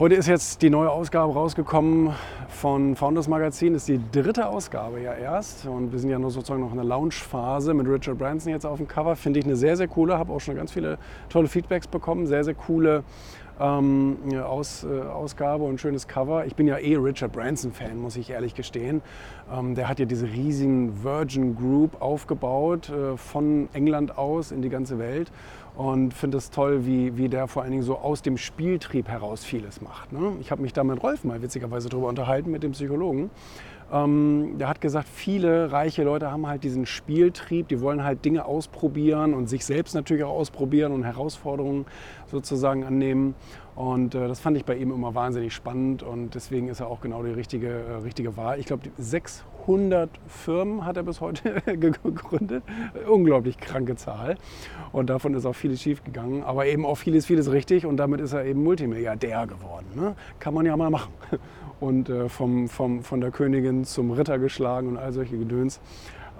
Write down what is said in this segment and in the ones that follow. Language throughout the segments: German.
Heute ist jetzt die neue Ausgabe rausgekommen von Founders Magazin. Das ist die dritte Ausgabe ja erst. Und wir sind ja noch sozusagen noch in der Launch-Phase mit Richard Branson jetzt auf dem Cover. Finde ich eine sehr, sehr coole. Habe auch schon ganz viele tolle Feedbacks bekommen. Sehr, sehr coole ähm, Aus, äh, Ausgabe und schönes Cover. Ich bin ja eh Richard Branson-Fan, muss ich ehrlich gestehen. Ähm, der hat ja diese riesigen Virgin Group aufgebaut, äh, von England aus in die ganze Welt. Und finde es toll, wie, wie der vor allen Dingen so aus dem Spieltrieb heraus vieles macht. Ne? Ich habe mich da mit Rolf mal witzigerweise darüber unterhalten, mit dem Psychologen. Ähm, der hat gesagt, viele reiche Leute haben halt diesen Spieltrieb, die wollen halt Dinge ausprobieren und sich selbst natürlich auch ausprobieren und Herausforderungen sozusagen annehmen. Und äh, das fand ich bei ihm immer wahnsinnig spannend und deswegen ist er auch genau die richtige, äh, richtige Wahl. Ich glaube, 600 Firmen hat er bis heute gegründet. Unglaublich kranke Zahl. Und davon ist auch vieles schief gegangen, aber eben auch vieles, vieles richtig und damit ist er eben Multimilliardär geworden. Ne? Kann man ja mal machen. Und äh, vom, vom, von der Königin zum Ritter geschlagen und all solche Gedöns.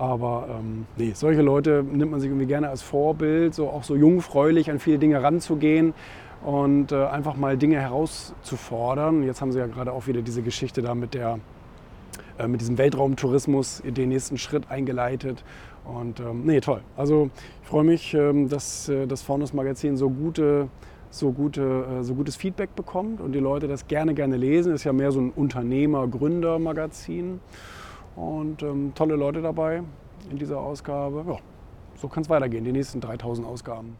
Aber ähm, nee, solche Leute nimmt man sich irgendwie gerne als Vorbild, so auch so jungfräulich an viele Dinge ranzugehen und äh, einfach mal Dinge herauszufordern. Jetzt haben sie ja gerade auch wieder diese Geschichte da mit, der, äh, mit diesem Weltraumtourismus den nächsten Schritt eingeleitet. Und ähm, nee, toll. Also ich freue mich, ähm, dass äh, das Faunus Magazin so gute so, gute, äh, so gutes Feedback bekommt und die Leute das gerne, gerne lesen. Ist ja mehr so ein Unternehmer-Gründer-Magazin. Und ähm, tolle Leute dabei in dieser Ausgabe. Ja, so kann es weitergehen, die nächsten 3000 Ausgaben.